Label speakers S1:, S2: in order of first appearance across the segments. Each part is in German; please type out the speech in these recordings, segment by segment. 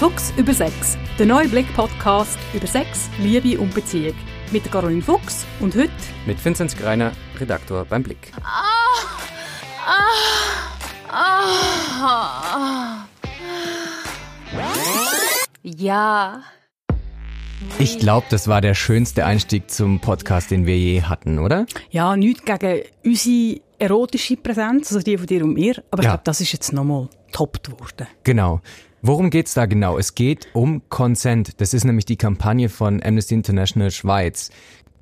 S1: Fuchs über Sex, der neue Blick-Podcast über Sex, Liebe und Beziehung. Mit der Caroline Fuchs und heute
S2: mit Vinzenz Greiner, Redaktor beim Blick.
S1: Ja.
S2: Ich glaube, das war der schönste Einstieg zum Podcast, den wir je hatten, oder?
S1: Ja, nichts gegen unsere erotische Präsenz, also die von dir und mir, aber ich
S2: Ja.
S1: glaube, das ist jetzt nochmal toppt worden.
S2: Genau. Worum geht's da genau? Es geht um Consent. Das ist nämlich die Kampagne von Amnesty International Schweiz.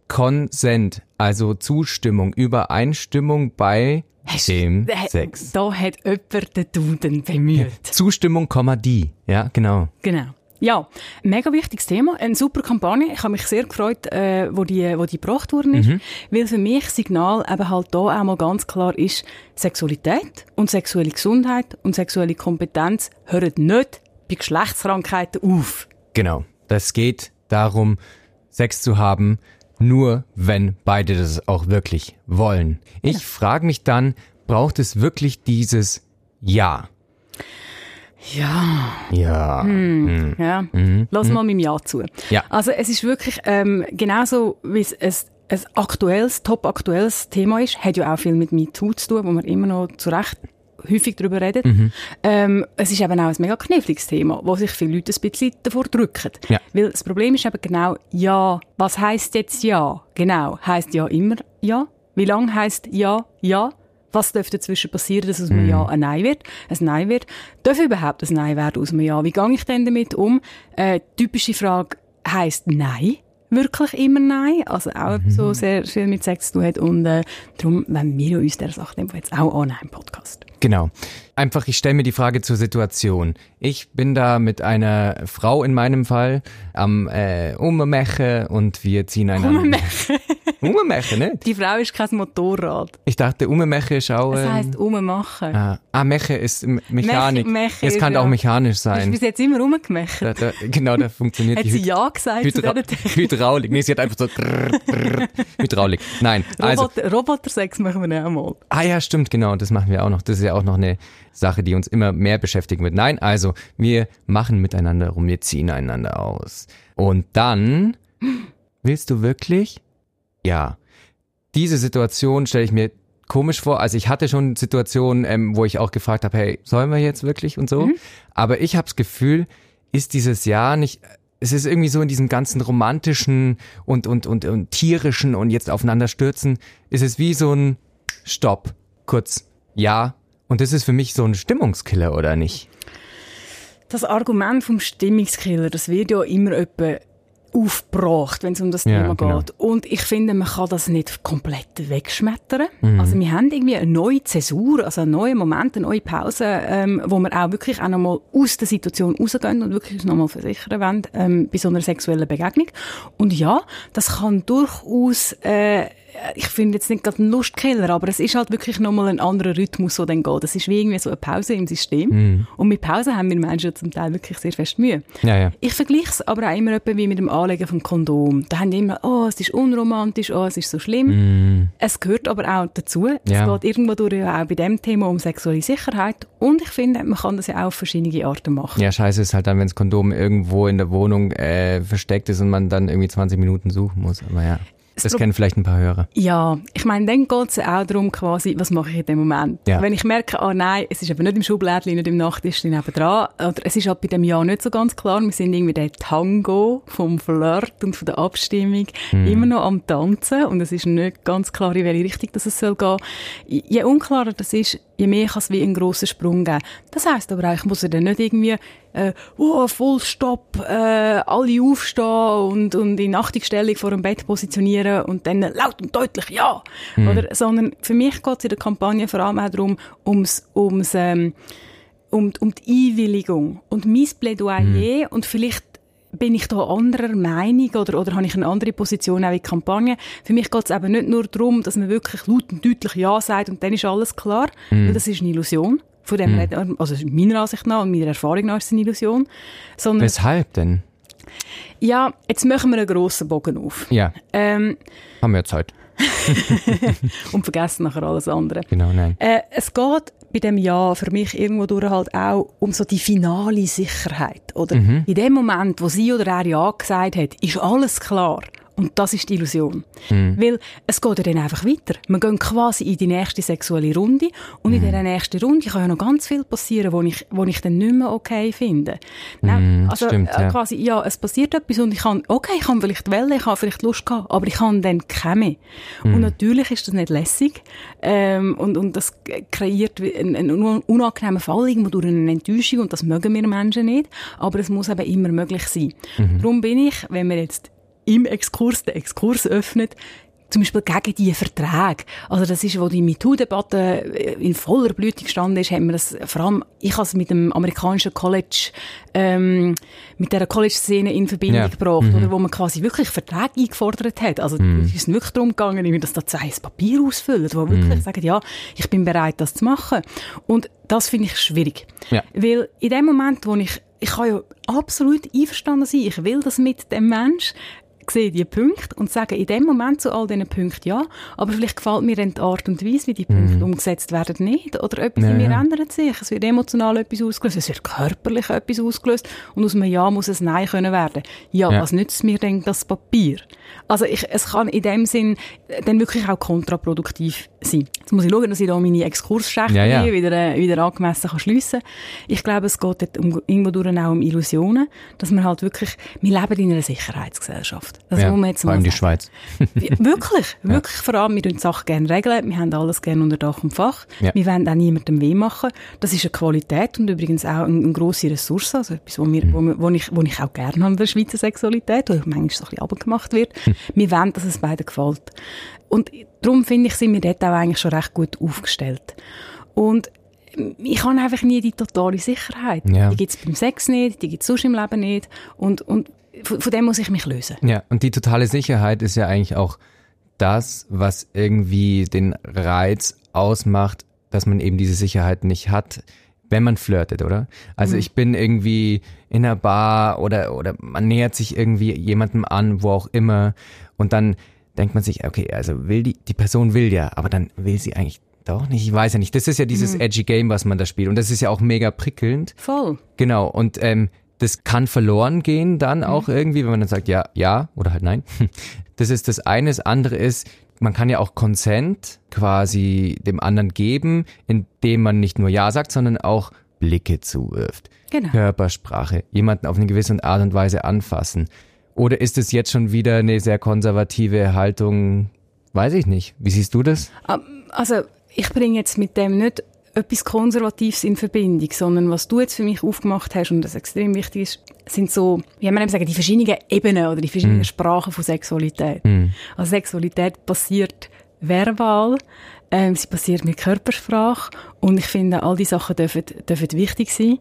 S2: Consent, also Zustimmung, Übereinstimmung bei dem
S1: Da-
S2: Sex.
S1: Da hat jemand den Duden bemüht.
S2: Zustimmung, Komma die. Ja, genau.
S1: Genau. Ja, mega wichtiges Thema, eine super Kampagne. Ich habe mich sehr gefreut, äh, wo die, wo die gebracht worden ist, weil für mich Signal eben halt da auch mal ganz klar ist, Sexualität und sexuelle Gesundheit und sexuelle Kompetenz hören nicht bei Geschlechtskrankheiten auf.
S2: Genau. Das geht darum, Sex zu haben, nur wenn beide das auch wirklich wollen. Ich frage mich dann, braucht es wirklich dieses Ja?
S1: Ja.
S2: Ja.
S1: Ja, lass mal meinem Ja zu.
S2: Ja.
S1: Also es ist wirklich ähm, genauso, wie es ein, ein aktuelles, top aktuelles Thema ist, hat ja auch viel mit MeToo zu tun, wo man immer noch zu Recht häufig darüber redet.
S2: Mhm.
S1: Ähm, es ist eben auch ein mega kniffliges Thema, wo sich viele Leute ein bisschen davor drücken.
S2: Ja.
S1: Weil das Problem ist eben genau, ja, was heißt jetzt Ja? Genau, heißt Ja immer Ja? Wie lang heißt Ja, Ja? Was dürfte dazwischen passieren, dass aus einem
S2: Mhm.
S1: Ja ein Nein wird? Ein Nein wird. Darf überhaupt ein Nein werden aus einem Ja? Wie gehe ich denn damit um? Äh, typische Frage heißt Nein. Wirklich immer Nein. Also auch
S2: Mhm.
S1: so sehr viel mit Sex zu tun hat. Und äh, darum wenn wir uns der Sache nehmen, jetzt auch an einem Podcast.
S2: Genau. Einfach, ich stelle mir die Frage zur Situation. Ich bin da mit einer Frau in meinem Fall am äh, Ummechen und wir ziehen einander.
S1: Ummechen.
S2: Ummechen, ne?
S1: Die Frau ist kein Motorrad.
S2: Ich dachte, Ummechen ist auch...
S1: Das
S2: ähm,
S1: heisst ummachen.
S2: ah, ah, Mechen ist Mechanik.
S1: Mech- Mechen
S2: es kann
S1: ja-
S2: auch mechanisch sein.
S1: bis jetzt immer rumgemecht?
S2: Da, da, genau, da funktioniert
S1: Hat
S2: die
S1: sie Ja gesagt
S2: Hydra? Hydraulik. Nee, sie hat einfach so Hydraulik. Nein, also,
S1: Roboter, Robotersex machen wir auch mal.
S2: ah ja, stimmt, genau, das machen wir auch noch. Das ist ja auch noch eine Sache, die uns immer mehr beschäftigen wird. Nein, also, wir machen miteinander rum, wir ziehen einander aus. Und dann, willst du wirklich? Ja. Diese Situation stelle ich mir komisch vor. Also ich hatte schon Situationen, ähm, wo ich auch gefragt habe, hey, sollen wir jetzt wirklich und so? Aber ich habe das Gefühl, ist dieses Jahr nicht, es ist irgendwie so in diesem ganzen romantischen und, und, und, und tierischen und jetzt aufeinander stürzen, ist es wie so ein Stopp, kurz, ja. Und das ist für mich so ein Stimmungskiller, oder nicht?
S1: Das Argument vom Stimmungskiller, das wird ja immer etwa aufgebracht, wenn es um das
S2: Ja,
S1: Thema
S2: genau.
S1: geht. Und ich finde, man kann das nicht komplett wegschmettern.
S2: Mhm.
S1: Also wir haben irgendwie eine neue Zäsur, also einen neuen Moment, eine neue Pause, ähm, wo wir auch wirklich auch nochmal aus der Situation rausgehen und wirklich uns nochmal versichern wollen, ähm, bei so einer sexuellen Begegnung. Und ja, das kann durchaus, äh, ich finde jetzt nicht gerade ein Lustkiller, aber es ist halt wirklich nochmal ein anderer Rhythmus, der dann geht. Das ist wie irgendwie so eine Pause im System.
S2: Mhm.
S1: Und mit Pause haben wir Menschen zum Teil wirklich sehr fest Mühe.
S2: Ja, ja.
S1: Ich vergleiche es aber auch immer etwa wie mit dem Anlegen vom Kondom. Da haben die immer, oh, es ist unromantisch, oh, es ist so schlimm. Es gehört aber auch dazu.
S2: Ja.
S1: Es geht irgendwo durch auch bei dem Thema um sexuelle Sicherheit. Und ich finde, man kann das ja auch auf verschiedene Arten machen.
S2: Ja, scheiße ist halt dann, wenn das Kondom irgendwo in der Wohnung äh, versteckt ist und man dann irgendwie 20 Minuten suchen muss. Aber ja, das kennen vielleicht ein paar Hörer.
S1: Ja, ich meine, dann geht es ja auch darum, quasi, was mache ich in dem Moment.
S2: Ja.
S1: Wenn ich merke, ah nein, es ist aber nicht im Schublädchen, nicht im Nachttischchen nebendran, oder es ist halt bei dem Jahr nicht so ganz klar, wir sind irgendwie der Tango vom Flirt und von der Abstimmung
S2: Mhm.
S1: immer noch am Tanzen und es ist nicht ganz klar, in welche Richtung das es soll gehen. Je unklarer das ist, je mehr kann es wie einen grossen Sprung geben. Das heisst aber auch, ich muss ja dann nicht irgendwie äh, oh, voll Stopp, äh, alle aufstehen und, und in Achtigstellung vor dem Bett positionieren und dann laut und deutlich ja. Oder, sondern für mich geht es in der Kampagne vor allem auch darum, ums, ums, ähm, um, um die Einwilligung und mein Plädoyer und vielleicht bin ich da anderer Meinung oder, oder habe ich eine andere Position auch in der Kampagne. Für mich geht es eben nicht nur darum, dass man wirklich laut und deutlich Ja sagt und dann ist alles klar, weil das ist eine Illusion. Von dem reden- also meiner Ansicht nach und meiner Erfahrung nach ist es eine Illusion. Sondern,
S2: Weshalb denn?
S1: Ja, jetzt machen wir einen grossen Bogen auf.
S2: Ja,
S1: Ähm,
S2: haben wir Zeit.
S1: und vergessen nachher alles andere.
S2: Genau, nein.
S1: Äh, es geht bei dem Ja für mich irgendwo durch halt auch um so die finale Sicherheit. Oder mhm. in dem Moment, wo sie oder er Ja gesagt hat, ist alles klar. Und das ist die Illusion. Mhm. Weil es geht ja dann einfach weiter. Wir gehen quasi in die nächste sexuelle Runde und mhm. in dieser nächsten Runde kann ja noch ganz viel passieren, wo ich, wo ich dann nicht mehr okay finde.
S2: Mhm, also stimmt,
S1: äh, ja. quasi, ja, es passiert etwas und ich kann, okay, ich kann vielleicht Welle, ich habe vielleicht Lust gehabt, aber ich kann dann keine mehr. Und mhm. natürlich ist das nicht lässig ähm, und, und das kreiert einen, einen unangenehmen Fall irgendwo durch eine Enttäuschung und das mögen wir Menschen nicht, aber es muss eben immer möglich sein. Mhm. Darum bin ich, wenn wir jetzt im Exkurs den Exkurs öffnet, zum Beispiel gegen die Verträge. Also das ist, wo die MeToo-Debatte in voller Blüte gestanden ist, haben wir das, vor allem, ich habe es mit dem amerikanischen College, ähm, mit der College-Szene in Verbindung ja. gebracht, mhm. oder wo man quasi wirklich Verträge eingefordert hat. Also mhm. es ist wirklich darum gegangen, dass da zwei Papier ausfüllen, wo wirklich mhm. sagen, ja, ich bin bereit, das zu machen. Und das finde ich schwierig. Ja. Weil in dem Moment, wo ich ich kann ja absolut einverstanden sein. Ich will das mit dem Mensch sehe die Punkte und sage in dem Moment zu all diesen Punkten ja, aber vielleicht gefällt mir dann die Art und Weise, wie die Punkte mhm. umgesetzt werden, nicht. Oder etwas ja, in mir ja. ändert sich. Es wird emotional etwas ausgelöst, es wird körperlich etwas ausgelöst und aus einem Ja muss ein Nein können werden. Ja, ja. was nützt mir denn das Papier? Also ich, es kann in dem Sinn dann wirklich auch kontraproduktiv sein. Jetzt muss ich schauen, dass ich da meine Exkursschächte ja, ja. wieder, äh, wieder angemessen kann schliessen kann. Ich glaube, es geht dort um, irgendwo durch auch um Illusionen, dass man halt wirklich, wir leben in einer Sicherheitsgesellschaft. Das
S2: ja, muss man jetzt vor allem die Schweiz.
S1: wirklich, wirklich vor allem, wir die Sachen gerne regeln, wir haben alles gerne unter Dach und Fach, ja. wir wollen auch niemandem weh machen. Das ist eine Qualität und übrigens auch eine, eine grosse Ressource, also etwas, wo, wir, mhm. wo, wo, ich, wo ich auch gerne habe in der Schweizer Sexualität, wo manchmal so ein bisschen abgemacht wird. Mhm. Wir wollen, dass es beiden gefällt. Und darum finde ich, sind wir dort auch eigentlich schon recht gut aufgestellt. Und ich habe einfach nie die totale Sicherheit. Ja. Die gibt es beim Sex nicht, die gibt es sonst im Leben nicht. Und, und von, von dem muss ich mich lösen.
S2: Ja, und die totale Sicherheit ist ja eigentlich auch das, was irgendwie den Reiz ausmacht, dass man eben diese Sicherheit nicht hat, wenn man flirtet, oder? Also mhm. ich bin irgendwie in einer Bar oder, oder man nähert sich irgendwie jemandem an, wo auch immer, und dann denkt man sich, okay, also will die, die Person will ja, aber dann will sie eigentlich doch nicht, ich weiß ja nicht. Das ist ja dieses mhm. edgy Game, was man da spielt. Und das ist ja auch mega prickelnd.
S1: Voll.
S2: Genau. Und ähm, das kann verloren gehen dann auch mhm. irgendwie, wenn man dann sagt, ja, ja oder halt nein. Das ist das eine. Das andere ist, man kann ja auch Consent quasi dem anderen geben, indem man nicht nur Ja sagt, sondern auch Blicke zuwirft. Genau. Körpersprache, jemanden auf eine gewisse Art und Weise anfassen. Oder ist es jetzt schon wieder eine sehr konservative Haltung? Weiß ich nicht. Wie siehst du das?
S1: Ähm, also, ich bringe jetzt mit dem nicht etwas Konservatives in Verbindung, sondern was du jetzt für mich aufgemacht hast und das extrem wichtig ist, sind so, wie man eben sagen, die verschiedenen Ebenen oder die verschiedenen mm. Sprachen von Sexualität. Mm. Also Sexualität passiert verbal, ähm, sie passiert mit Körpersprache und ich finde, all diese Sachen dürfen, dürfen wichtig sein.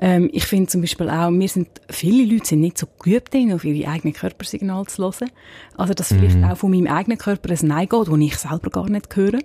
S1: Ähm, ich finde zum Beispiel auch, wir sind, viele Leute sind nicht so geübt darin, auf ihre eigenen Körpersignale zu hören. Also, dass vielleicht mhm. auch von meinem eigenen Körper ein Nein geht, das ich selber gar nicht höre.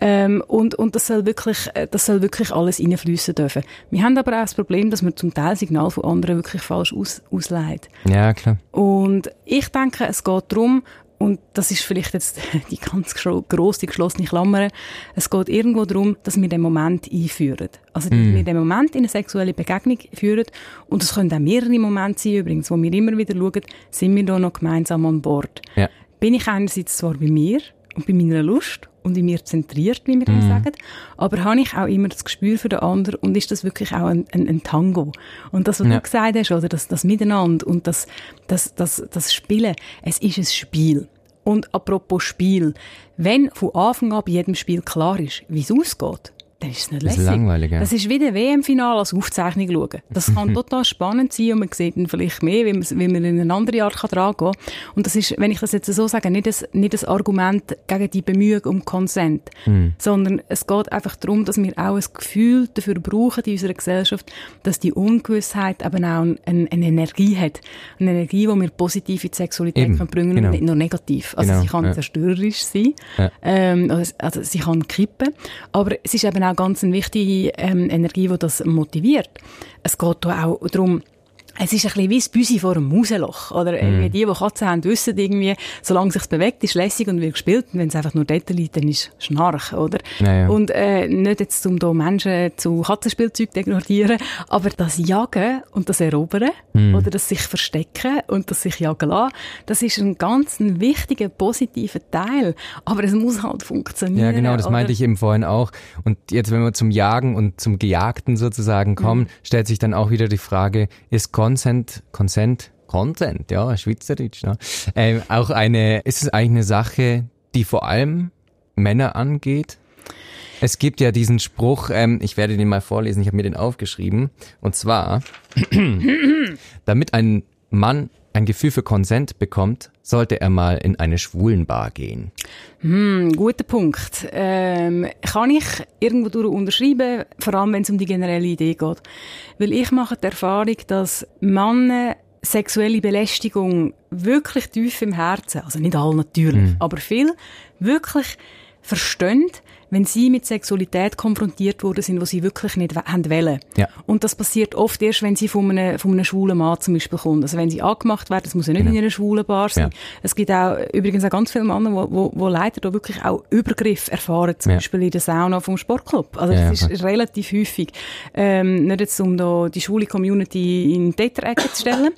S1: Ähm, und, und das soll wirklich, äh, das soll wirklich alles reinfließen dürfen. Wir haben aber auch das Problem, dass man zum Teil Signal von anderen wirklich falsch aus, ausleitet.
S2: Ja, klar.
S1: Und ich denke, es geht darum, und das ist vielleicht jetzt die ganz grosse, geschlossene Klammer. Es geht irgendwo darum, dass wir den Moment einführen. Also, dass mm. wir den Moment in eine sexuelle Begegnung führen. Und es können auch mehrere Momente sein, übrigens, wo wir immer wieder schauen, sind wir da noch gemeinsam an Bord. Ja. Bin ich einerseits zwar bei mir und bei meiner Lust und in mir zentriert, wie wir mm. sagen, aber habe ich auch immer das Gespür für den anderen und ist das wirklich auch ein, ein, ein Tango. Und das, was ja. du gesagt hast, oder das, das Miteinander und das, das, das, das Spielen, es ist ein Spiel. Und apropos Spiel, wenn von Anfang an bei jedem Spiel klar ist, wie es ausgeht, dann ist es nicht lässig. Das ist langweilig, ja. Das ist wie der WM-Final als Aufzeichnung schauen. Das kann total spannend sein und man sieht dann vielleicht mehr, wie man, wie man in eine andere Art kann dran kann. Und das ist, wenn ich das jetzt so sage, nicht ein, nicht ein Argument gegen die Bemühung um Konsent, mhm. sondern es geht einfach darum, dass wir auch ein Gefühl dafür brauchen in unserer Gesellschaft, dass die Ungewissheit eben auch eine, eine Energie hat. Eine Energie, die wir positiv in die Sexualität eben, können bringen genau. und nicht nur negativ. Also genau, sie kann ja. zerstörerisch sein, ja. ähm, also, also sie kann kippen, aber es ist eben auch ganz eine wichtige ähm, Energie, die das motiviert. Es geht auch darum, es ist ein bisschen wie das Büsi vor einem Mausloch. Oder mm. die, die Katzen haben, wissen irgendwie, solange es sich bewegt, ist lässig und wird gespielt. Und wenn es einfach nur dort liegt, dann ist Schnarch, oder?
S2: Ja, ja.
S1: Und äh, nicht jetzt, um da Menschen zu Katzenspielzeug zu ignorieren, aber das Jagen und das Erobern mm. oder das sich verstecken und das sich jagen lassen, das ist ein ganz ein wichtiger, positiver Teil. Aber es muss halt funktionieren.
S2: Ja, genau, das
S1: oder?
S2: meinte ich eben vorhin auch. Und jetzt, wenn wir zum Jagen und zum Gejagten sozusagen kommen, mm. stellt sich dann auch wieder die Frage, ist Consent, Consent, Consent, ja, Schweizerdeutsch, ne? Ähm, auch eine, ist es eigentlich eine Sache, die vor allem Männer angeht? Es gibt ja diesen Spruch, ähm, ich werde den mal vorlesen, ich habe mir den aufgeschrieben, und zwar, damit ein Mann ein Gefühl für Konsent bekommt, sollte er mal in eine Schwulenbar gehen.
S1: Hm, guter Punkt. Ähm, kann ich irgendwo durch unterschreiben, vor allem wenn es um die generelle Idee geht. Weil ich mache die Erfahrung, dass Männer sexuelle Belästigung wirklich tief im Herzen, also nicht alle natürlich,
S2: Mhm.
S1: aber viel, wirklich verstehen, wenn sie mit Sexualität konfrontiert worden sind, wo sie wirklich nicht haben wollen.
S2: Ja.
S1: Und das passiert oft erst, wenn sie von einem, von einem schwulen Mann zum Beispiel kommt. Also wenn sie angemacht werden, das muss ja nicht
S2: Genau.
S1: in einer schwulen Bar sein.
S2: Ja.
S1: Es gibt auch übrigens auch ganz viele Männer, wo, wo, wo leider da wirklich auch Übergriff erfahren, zum
S2: Ja.
S1: Beispiel in der Sauna vom Sportclub. Also das ist relativ häufig. Ähm, nicht jetzt, um da die schwule Community in Täterecke zu stellen.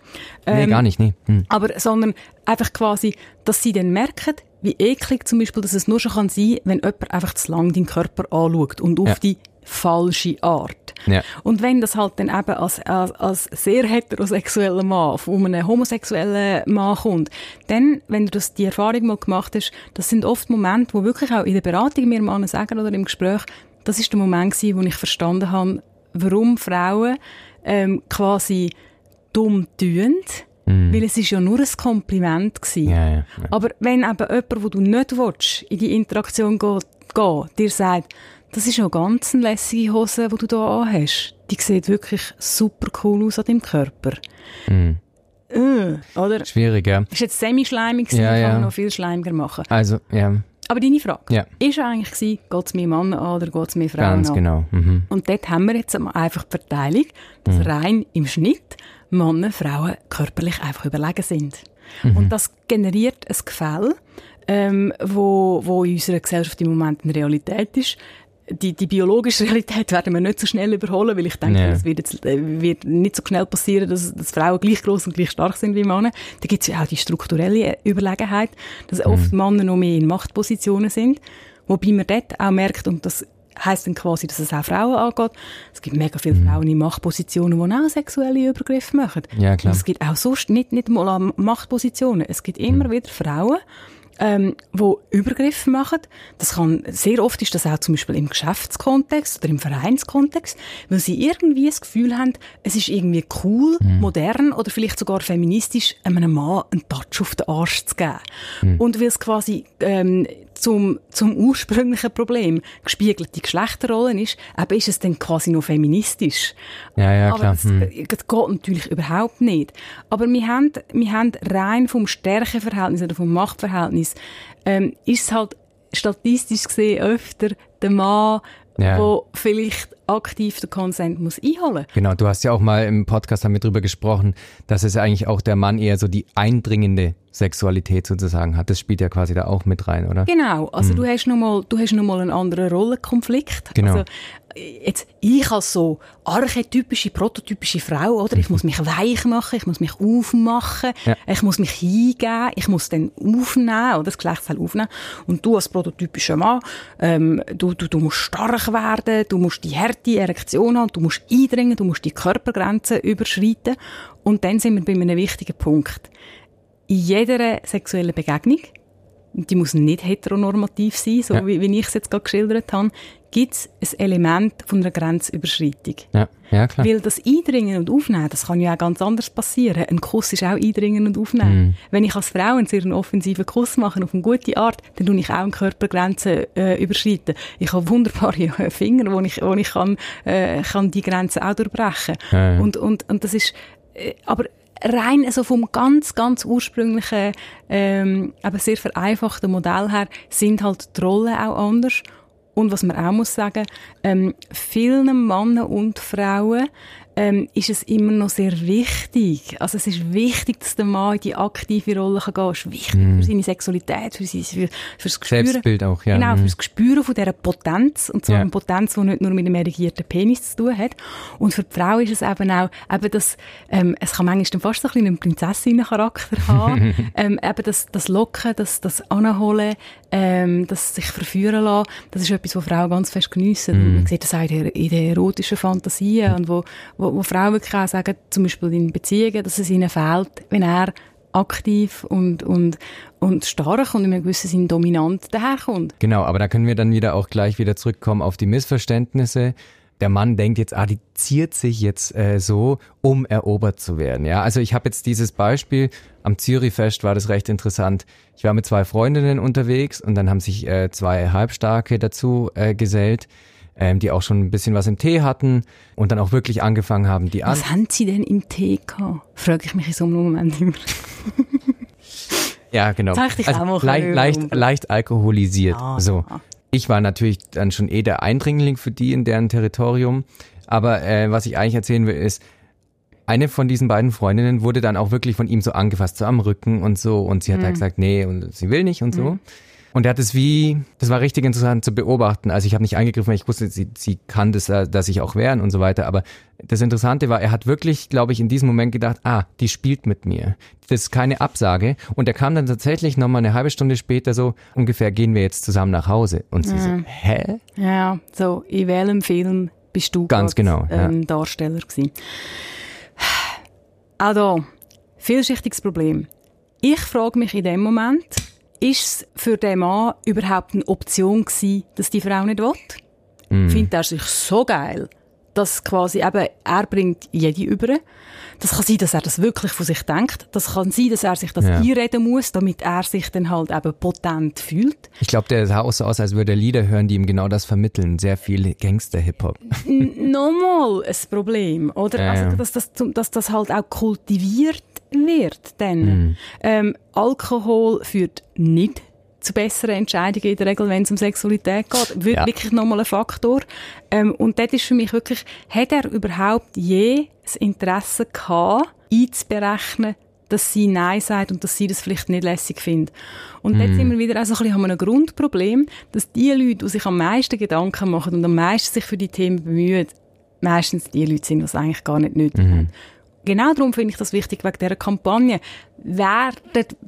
S2: nee,
S1: Ähm,
S2: gar nicht, nee. Hm.
S1: aber, sondern einfach quasi, dass sie dann merken, wie eklig zum Beispiel, dass es nur schon kann sein, wenn jemand einfach zu lang deinen Körper anschaut und auf
S2: Ja.
S1: die falsche Art.
S2: Ja.
S1: Und wenn das halt dann eben als, als, als sehr heterosexueller Mann von einem homosexuellen Mann kommt, dann, wenn du das, die Erfahrung mal gemacht hast, das sind oft Momente, wo wirklich auch in der Beratung mir Männer sagen oder im Gespräch, das ist der Moment gewesen, wo ich verstanden habe, warum Frauen ähm, quasi dumm tun, weil es ist ja nur ein Kompliment gewesen.
S2: Ja, ja, ja.
S1: Aber wenn eben jemand, wo du nicht willst, in die Interaktion geht, geht dir sagt, das ist ja ganz eine lässige Hose, die du da anhast. Die sieht wirklich super cool aus an deinem Körper. Äh, oder?
S2: Schwierig, ja.
S1: Ist jetzt semi-schleimig
S2: Ja,
S1: kann
S2: ja.
S1: man noch viel schleimiger machen.
S2: Also, ja,
S1: Aber deine Frage,
S2: Ja.
S1: ist eigentlich gewesen, geht es mehr Männer an oder geht es mehr Frauen
S2: ganz
S1: an?
S2: genau. Mhm.
S1: Und dort haben wir jetzt einfach die Verteilung, dass rein im Schnitt Männer, Frauen körperlich einfach überlegen sind. Und das generiert ein Gefälle, ähm, wo, wo in unserer Gesellschaft im Moment eine Realität ist. Die, die biologische Realität werden wir nicht so schnell überholen, weil ich denke, es wird, jetzt, äh, wird nicht so schnell passieren, dass, dass Frauen gleich groß und gleich stark sind wie Männer. Da gibt es ja auch die strukturelle Überlegenheit, dass oft Männer noch mehr in Machtpositionen sind. Wobei man dort auch merkt, und das heisst dann quasi, dass es auch Frauen angeht. Es gibt mega viele Frauen in Machtpositionen, die auch sexuelle Übergriffe machen.
S2: Ja, klar.
S1: Und es gibt auch sonst nicht, nicht mal Machtpositionen. Es gibt immer wieder Frauen, ähm, wo Übergriffe machen. Das kann, sehr oft ist das auch zum Beispiel im Geschäftskontext oder im Vereinskontext, weil sie irgendwie das Gefühl haben, es ist irgendwie cool, modern oder vielleicht sogar feministisch, einem Mann einen Touch auf den Arsch zu geben. Und weil es quasi, ähm, zum, zum ursprünglichen Problem gespiegelte Geschlechterrollen ist, eben ist es dann quasi noch feministisch.
S2: Ja, ja,
S1: Aber
S2: klar.
S1: das,
S2: Hm.
S1: äh, das geht natürlich überhaupt nicht. Aber wir haben, wir haben rein vom Stärkeverhältnis oder vom Machtverhältnis, ähm, ist es halt statistisch gesehen öfter der Mann,
S2: Ja.
S1: der vielleicht aktiv den Konsent muss einholen
S2: Genau, du hast ja auch mal im Podcast wir drüber gesprochen, dass es eigentlich auch der Mann eher so die eindringende Sexualität sozusagen hat. Das spielt ja quasi da auch mit rein, oder?
S1: Genau, also du hast noch mal, du hast noch mal einen anderen Rollenkonflikt.
S2: Mhm. Genau.
S1: Also, jetzt, ich als so archetypische, prototypische Frau, oder? Ich muss mich weich machen, ich muss mich aufmachen,
S2: Ja.
S1: ich muss mich hingeben, ich muss dann aufnehmen, oder das Geschlechtsteil aufnehmen. Und du als prototypischer Mann, ähm, du, du, du musst stark werden, du musst die harte Erektion haben, du musst eindringen, du musst die Körpergrenzen überschreiten. Und dann sind wir bei einem wichtigen Punkt. In jeder sexuellen Begegnung die muss nicht heteronormativ sein, so
S2: Ja.
S1: wie, wie ich es jetzt gerade geschildert habe, gibt es ein Element von einer Grenzüberschreitung.
S2: Ja, ja klar.
S1: Weil das Eindringen und Aufnehmen, das kann ja auch ganz anders passieren. Ein Kuss ist auch Eindringen und Aufnehmen.
S2: Mhm.
S1: Wenn ich als Frau einen sehr offensiven Kuss mache, auf eine gute Art, dann tue ich auch eine Körpergrenze äh, überschreiten. Ich habe wunderbare äh, Finger, wo ich, wo ich kann, äh, kann die Grenze auch durchbrechen.
S2: Ja, ja.
S1: Und, und, und das ist, äh, aber rein also vom ganz, ganz ursprünglichen, ähm, aber sehr vereinfachten Modell her, sind halt die Rollen auch anders. Und was man auch muss sagen, ähm, vielen Männern und Frauen ähm, ist es immer noch sehr wichtig. Also es ist wichtig, dass der Mann in die aktive Rolle kann gehen. Es ist wichtig mm. für seine Sexualität, für, sein, für, das Gespür.
S2: Selbstbild auch, ja.
S1: Genau, mm. das Gespür von dieser Potenz. Und zwar ja. eine Potenz, die nicht nur mit dem erigierten Penis zu tun hat. Und für die Frau ist es eben auch, eben das, ähm, es kann manchmal fast so ein bisschen einen Prinzessinnencharakter haben. ähm, eben das, das Locken, das, das Anholen, ähm, das sich verführen lassen, das ist etwas, was Frauen ganz fest geniessen. Mm. Man sieht das auch in in der erotischen Fantasien und wo, wo wo, wo Frauen wirklich auch sagen, zum Beispiel in Beziehungen, dass es ihnen fehlt, wenn er aktiv und, und, und stark und in einem gewissen Sinn dominant daherkommt.
S2: Genau, aber da können wir dann wieder auch gleich wieder zurückkommen auf die Missverständnisse. Der Mann denkt jetzt, ah, die ziert sich jetzt äh, so, um erobert zu werden. Ja, also ich habe jetzt dieses Beispiel am Zürichfest war das recht interessant. Ich war mit zwei Freundinnen unterwegs und dann haben sich äh, zwei Halbstarke dazu äh, gesellt ähm, die auch schon ein bisschen was im Tee hatten und dann auch wirklich angefangen haben, die
S1: an. Was haben sie denn im Tee gehabt? Frage ich mich in so einem Moment immer.
S2: ja, genau. Also leicht, leicht, leicht alkoholisiert.
S1: Ah,
S2: so.
S1: ah.
S2: Ich war natürlich dann schon eh der Eindringling für die in deren Territorium. Aber äh, was ich eigentlich erzählen will, ist, eine von diesen beiden Freundinnen wurde dann auch wirklich von ihm so angefasst, so am Rücken und so. Und sie hat mhm. halt gesagt, nee, und sie will nicht und so. Mhm. Und er hat es wie, das war richtig interessant zu beobachten. Also ich habe nicht eingegriffen, weil ich wusste, sie, sie kann das, äh, dass ich auch wehren und so weiter. Aber das Interessante war, er hat wirklich, glaube ich, in diesem Moment gedacht, ah, die spielt mit mir. Das ist keine Absage. Und er kam dann tatsächlich nochmal eine halbe Stunde später so, ungefähr gehen wir jetzt zusammen nach Hause. Und sie
S1: Mhm.
S2: so, hä?
S1: Ja, so, in welchem Film bist du
S2: Ganz genau, ja.
S1: ähm, Darsteller gewesen? Da, vielschichtiges Problem. Ich frage mich in dem Moment, ist es für den Mann überhaupt eine Option gewesen, dass die Frau nicht will?
S2: Mhm.
S1: Findet er sich so geil, dass quasi eben, er bringt jede über. Das kann sein, dass er das wirklich von sich denkt. Das kann sein, dass er sich das
S2: Ja.
S1: einreden muss, damit er sich dann halt eben potent fühlt.
S2: Ich glaube, der sah auch so aus, als würde er Lieder hören, die ihm genau das vermitteln. Sehr viel Gangster-Hip-Hop.
S1: Nochmal ein Problem, oder?
S2: Ja,
S1: also, dass das, dass das halt auch kultiviert wird dann.
S2: Mhm.
S1: Ähm, Alkohol führt nicht zu besseren Entscheidungen in der Regel, wenn es um Sexualität geht. Wird
S2: Ja.
S1: wirklich nochmal ein Faktor. Ähm, und dort ist für mich wirklich, hat er überhaupt je das Interesse gehabt, einzuberechnen, dass sie Nein sagt und dass sie das vielleicht nicht lässig findet. Und
S2: Mhm.
S1: dort sind wir wieder auch so ein bisschen haben wir ein Grundproblem, dass die Leute, die sich am meisten Gedanken machen und am meisten sich für die Themen bemühen, meistens die Leute sind, die es eigentlich gar nicht nötig
S2: Mhm.
S1: haben. Genau darum finde ich das wichtig, wegen dieser Kampagne. Werden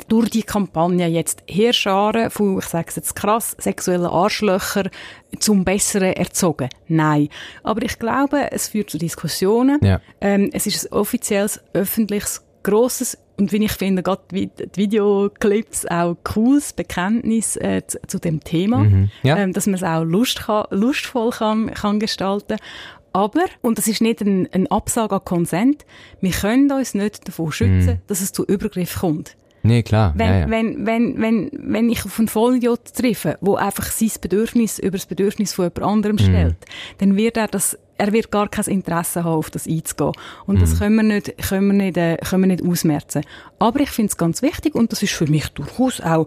S1: durch die Kampagne jetzt Heerscharen von, ich sage es jetzt krass, sexuellen Arschlöcher zum Besseren erzogen? Nein. Aber ich glaube, es führt zu Diskussionen.
S2: Ja.
S1: Ähm, es ist ein offizielles, öffentliches, grosses und wie ich finde, gerade die Videoclips auch cooles Bekenntnis äh, zu, zu dem Thema,
S2: Mhm. Ja.
S1: ähm, dass man es auch Lust kann, lustvoll kann, kann gestalten. Aber, und das ist nicht ein, ein Absage an Konsent, wir können uns nicht davor schützen, dass es zu Übergriff kommt.
S2: Nee, klar.
S1: Wenn,
S2: ja, ja.
S1: wenn, wenn, wenn, wenn ich auf einen Vollidiot treffe, wo einfach sein Bedürfnis über das Bedürfnis von jemand anderem
S2: Mhm.
S1: stellt, dann wird er das, er wird gar kein Interesse haben, auf das einzugehen. Und
S2: Mhm.
S1: das können wir nicht, können wir nicht, äh, können wir nicht ausmerzen. Aber ich finde es ganz wichtig und das ist für mich durchaus auch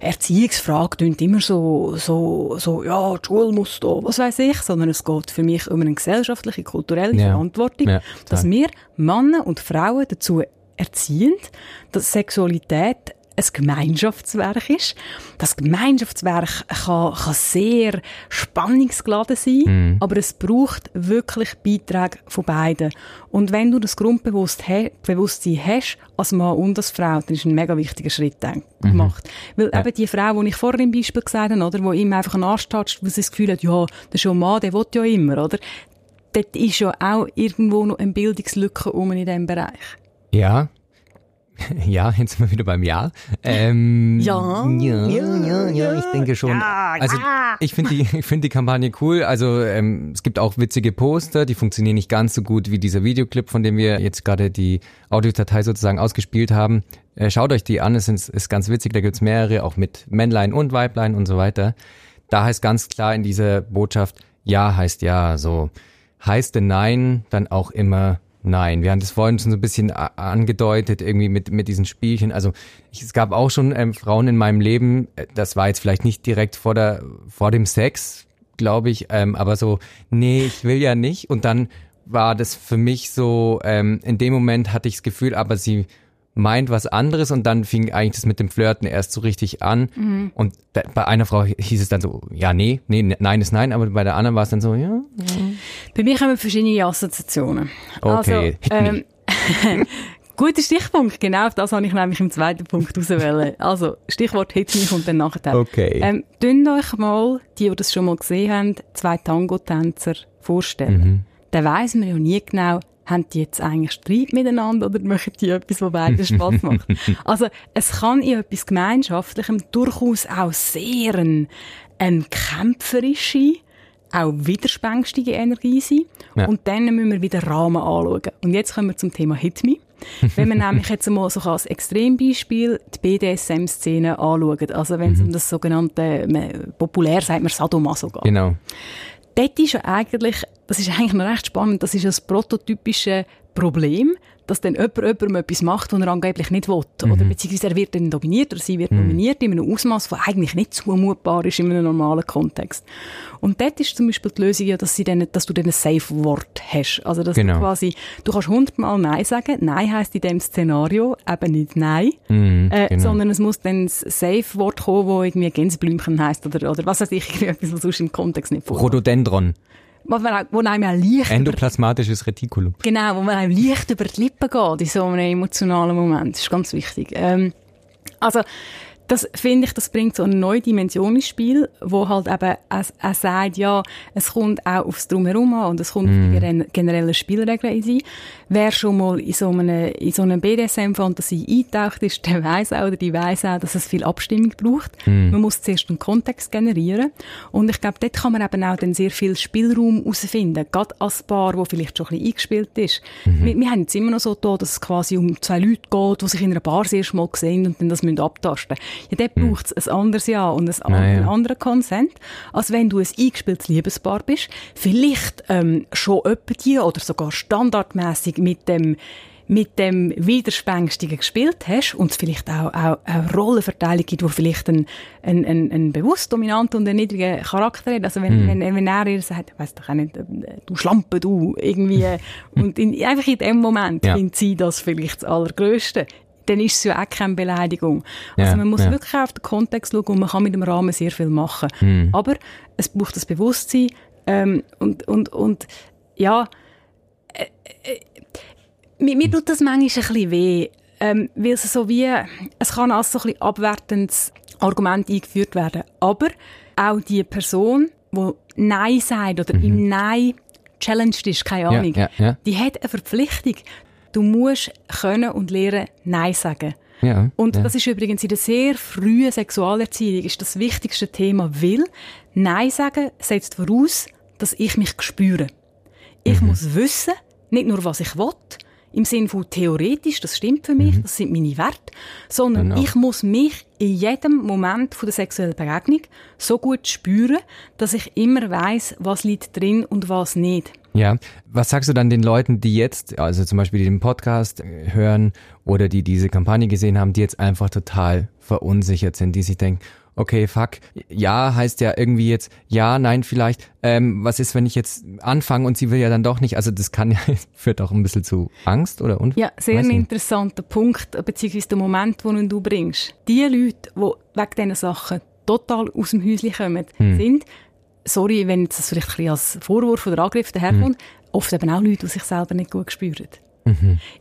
S1: Erziehungsfrage, klingt immer so, so, so, ja, die Schule muss da, was weiß ich, sondern es geht für mich um eine gesellschaftliche, kulturelle
S2: Ja.
S1: Verantwortung,
S2: Ja,
S1: dass wir Männer und Frauen dazu erziehen, dass Sexualität ein Gemeinschaftswerk ist. Das Gemeinschaftswerk kann, kann sehr spannungsgeladen sein,
S2: Mhm.
S1: aber es braucht wirklich Beiträge von beiden. Und wenn du das Grundbewusstsein hast, als Mann und als Frau, dann ist ein mega wichtiger Schritt dann gemacht. Weil
S2: Mhm. Ja.
S1: eben die Frau, die ich vorhin im Beispiel gesagt habe, oder, die ihm einfach einen Arsch tatscht, wo sie das Gefühl hat, ja, der ist ja ein Mann, der will ja immer, oder? Dort ist ja auch irgendwo noch eine Bildungslücke um in diesem Bereich.
S2: Ja. Ja, jetzt sind wir wieder beim Ja. Ähm,
S1: Ja.
S2: ja, ja, ja, ich denke schon. also ich finde die, ich finde die Kampagne cool. Also ähm, es gibt auch witzige Poster, die funktionieren nicht ganz so gut wie dieser Videoclip, von dem wir jetzt gerade die Audiodatei sozusagen ausgespielt haben. Äh, schaut euch die an, es ist, ist ganz witzig. Da gibt's mehrere, auch mit Männlein und Weiblein und so weiter. Da heißt ganz klar in dieser Botschaft, Ja heißt Ja. So heißt denn Nein dann auch immer Nein, wir haben das vorhin schon so ein bisschen angedeutet, irgendwie mit, mit diesen Spielchen. Also ich, es gab auch schon ähm, Frauen in meinem Leben, äh, das war jetzt vielleicht nicht direkt vor, der, vor dem Sex, glaube ich, ähm, aber so, nee, ich will ja nicht. Und dann war das für mich so, ähm, in dem Moment hatte ich das Gefühl, aber sie meint was anderes und dann fing eigentlich das mit dem Flirten erst so richtig an.
S1: Mhm.
S2: Und da, bei einer Frau hieß es dann so, ja, nee, nee, nein ist nein, aber bei der anderen war es dann so, ja.
S1: Bei mir kommen verschiedene Assoziationen.
S2: Okay,
S1: also, ähm, guter Stichpunkt, genau auf das habe ich nämlich im zweiten Punkt auswählen. Also, Stichwort Hit Me kommt dann nachher.
S2: Okay.
S1: Ähm, Dünnt euch mal, die, die das schon mal gesehen haben, zwei Tango-Tänzer vorstellen.
S2: Mhm.
S1: Dann weiss man ja nie genau, haben die jetzt eigentlich Streit miteinander oder machen die etwas, was beiden Spaß macht? Also, es kann in etwas Gemeinschaftlichem durchaus auch sehr ein, eine kämpferische, auch widerspänstige Energie sein.
S2: Ja.
S1: Und dann müssen wir wieder Rahmen anschauen. Und jetzt kommen wir zum Thema Hit Me. wenn man nämlich jetzt einmal so als Extrembeispiel die BDSM-Szene anschaut, also wenn es um das sogenannte, populär sagt man Sadomaso geht
S2: Genau.
S1: dort ist ja eigentlich, das ist eigentlich noch recht spannend, das ist das prototypische Problem, dass dann jemand jemandem etwas macht, was er angeblich nicht will. Oder beziehungsweise er wird dann dominiert oder sie wird dominiert in einem Ausmaß, das eigentlich nicht zumutbar ist in einem normalen Kontext. Und dort ist zum Beispiel die Lösung ja, dass, sie dann, dass du dann ein Safe-Wort hast. Also, dass
S2: Genau.
S1: du quasi, du kannst hundertmal Nein sagen. Nein heisst in dem Szenario eben nicht Nein.
S2: Mhm,
S1: Äh,
S2: genau.
S1: sondern es muss dann das Safe-Wort kommen, das irgendwie Gänseblümchen heisst oder, oder was weiß ich, irgendwie etwas, was sonst im Kontext nicht vorkommt.
S2: Rhododendron.
S1: Wo, man wo einem auch leicht
S2: Endoplasmatisches Retikulum.
S1: genau, wo man einem leicht über die Lippen geht in so einem emotionalen Moment. Das ist ganz wichtig. Ähm, also, das finde ich, das bringt so eine neue Dimension ins Spiel, wo halt eben es, es sagt, ja, es kommt auch aufs Drumherum an und es kommt auf die geren- generellen Spielregeln in sein. Wer schon mal in so einer, in so einer BDSM-Fantasie eintaucht ist, der weiß auch, oder die weiß auch, dass es viel Abstimmung braucht. Man muss zuerst einen Kontext generieren. Und ich glaube, dort kann man eben auch dann sehr viel Spielraum herausfinden. Gerade als Paar, wo vielleicht schon ein bisschen eingespielt ist. Wir, wir haben jetzt immer noch so da, dass es quasi um zwei Leute geht, die sich in einer Bar erste Mal sehen und dann das müssen abtasten Ja, dort braucht es ein anderes Ja und ein, an-
S2: Ja, ja.
S1: einen anderen Consent, als wenn du ein eingespieltes Liebespaar bist. Vielleicht ähm, schon etwa die oder sogar standardmäßig mit dem mit dem Widerspenstigen gespielt hast und es vielleicht auch, auch eine Rollenverteilung gibt, wo vielleicht ein, ein, ein, ein bewusst dominanter und ein niedriger Charakter hat. Also wenn, wenn, wenn er ihr sagt, weiss doch auch nicht, äh, du Schlampe, du, irgendwie, und in, einfach in dem Moment
S2: Ja.
S1: findet sie das vielleicht das Allergrößte. Dann ist es ja auch keine Beleidigung. Also
S2: Ja,
S1: man muss
S2: ja.
S1: wirklich auf den Kontext schauen und man kann mit dem Rahmen sehr viel machen. Aber es braucht das Bewusstsein ähm, und, und, und ja, äh, äh, mir, mir tut das manchmal ein bisschen weh, ähm, weil es so wie, es kann als so ein bisschen abwertendes Argument eingeführt werden. Aber auch die Person, die Nein sagt oder im Nein challenged ist, keine
S2: Mhm. Ja,
S1: Ahnung,
S2: ja, ja.
S1: die hat eine Verpflichtung. Du musst können und lernen, Nein sagen.
S2: Ja.
S1: Und
S2: ja.
S1: das ist übrigens in der sehr frühen Sexualerziehung ist das wichtigste Thema, weil Nein sagen setzt voraus, dass ich mich spüre. Ich muss wissen, nicht nur was ich will, im Sinn von theoretisch, das stimmt für mich, das sind meine Werte, sondern
S2: Genau.
S1: ich muss mich in jedem Moment von der sexuellen Begegnung so gut spüren, dass ich immer weiß, was liegt drin und was nicht.
S2: Ja, was sagst du dann den Leuten, die jetzt, also zum Beispiel die den Podcast äh, hören oder die diese Kampagne gesehen haben, die jetzt einfach total verunsichert sind, die sich denken, okay, fuck, ja heißt ja irgendwie jetzt, ja, nein, vielleicht, ähm, was ist, wenn ich jetzt anfange und sie will ja dann doch nicht, also das kann ja, führt auch ein bisschen zu Angst oder Unfall.
S1: Ja, sehr ein interessanter Punkt, beziehungsweise der Moment, den du bringst. Die Leute, die wegen diesen Sachen total aus dem Häuschen kommen,
S2: Hm.
S1: sind, sorry, wenn jetzt das vielleicht ein bisschen als Vorwurf oder Angriff daherkommt,
S2: Hm.
S1: oft eben auch Leute, die sich selber nicht gut spüren.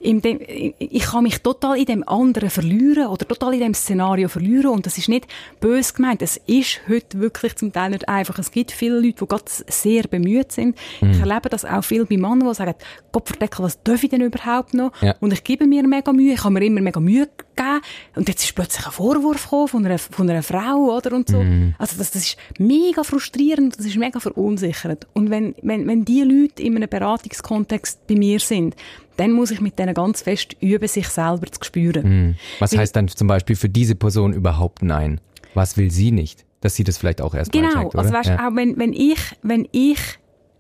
S2: Mhm.
S1: Dem, ich kann mich total in dem anderen verlieren oder total in dem Szenario verlieren und das ist nicht bös gemeint. Es ist heute wirklich zum Teil nicht einfach. Es gibt viele Leute, die gerade sehr bemüht sind.
S2: Mhm.
S1: Ich erlebe das auch viel bei Männern, die sagen, Gott verdeckel, was darf ich denn überhaupt noch?
S2: Ja.
S1: Und ich gebe mir mega Mühe, ich habe mir immer mega Mühe gegeben und jetzt ist plötzlich ein Vorwurf gekommen von einer, von einer Frau, oder, und so.
S2: Mhm.
S1: Also das, das ist mega frustrierend, das ist mega verunsichernd. Und wenn, wenn, wenn die Leute in einem Beratungskontext bei mir sind, dann muss ich mit denen ganz fest üben, sich selber zu spüren.
S2: Hm. Was
S1: Weil-
S2: heißt dann zum Beispiel für diese Person überhaupt nein? Was will sie nicht? Dass sie das vielleicht auch erst mal
S1: Genau,
S2: checkt, oder?
S1: also weißt,
S2: ja.
S1: auch wenn, wenn ich, wenn ich,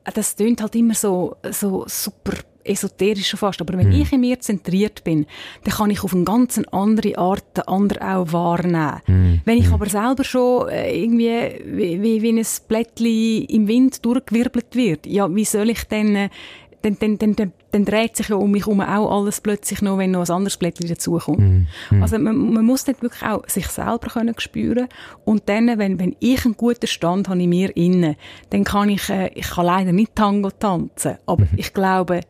S1: das tönt halt immer so, so super esoterisch schon fast, aber wenn ich in mir zentriert bin, dann kann ich auf eine ganz andere Art den anderen auch wahrnehmen.
S2: Hm.
S1: Wenn ich aber selber schon äh, irgendwie wie, wie, wie ein Blättchen im Wind durchgewirbelt wird, ja, wie soll ich denn äh, dann, dann, dann, dann, dann dreht sich ja um mich herum auch alles plötzlich noch, wenn noch ein anderes Blättchen dazukommt.
S2: Mhm.
S1: Also man, man muss nicht wirklich auch sich selber können spüren und dann, wenn, wenn ich einen guten Stand habe in mir innen, dann kann ich, äh, ich kann leider nicht Tango tanzen, aber
S2: Mhm.
S1: ich glaube,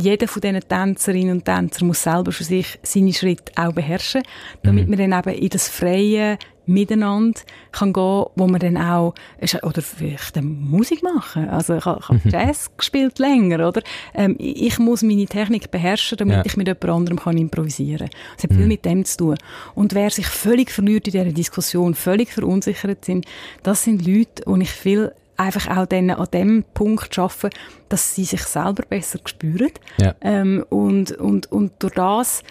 S1: jeder von diesen Tänzerinnen und Tänzer muss selber für sich seine Schritte auch beherrschen, damit man dann eben in das freie Miteinander kann gehen, wo man dann auch, oder vielleicht Musik machen. Also ich habe, habe Jazz gespielt länger, oder? Ähm, ich muss meine Technik beherrschen, damit
S2: Ja.
S1: ich mit jemand anderem kann improvisieren kann. Es hat viel mit dem zu tun. Und wer sich völlig verliert in dieser Diskussion, völlig verunsichert sind, das sind Leute, und ich viel einfach auch dann an dem Punkt schaffen, dass sie sich selber besser spüren.
S2: Ja.
S1: Ähm, und, und, und durch das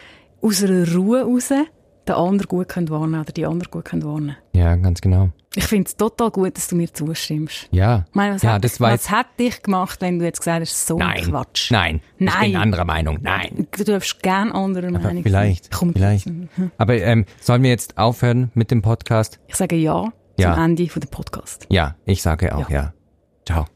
S1: aus einer Ruhe raus den anderen gut können wahrnehmen oder die anderen gut können wahrnehmen.
S2: Ja, ganz genau.
S1: Ich finde es total gut, dass du mir zustimmst.
S2: Ja.
S1: Ich meine, was,
S2: ja,
S1: hat,
S2: das
S1: was hat dich gemacht, wenn du jetzt gesagt hast, so ein
S2: Nein.
S1: Quatsch?
S2: Nein. Ich
S1: Nein.
S2: bin anderer Meinung. Nein.
S1: Du darfst gern anderer
S2: Aber
S1: Meinung
S2: vielleicht.
S1: sein. Komm,
S2: vielleicht. Aber ähm, sollen wir jetzt aufhören mit dem Podcast?
S1: Ich sage ja,
S2: Ja.
S1: zum Ende von dem Podcast.
S2: Ja, ich sage auch ja. Ciao.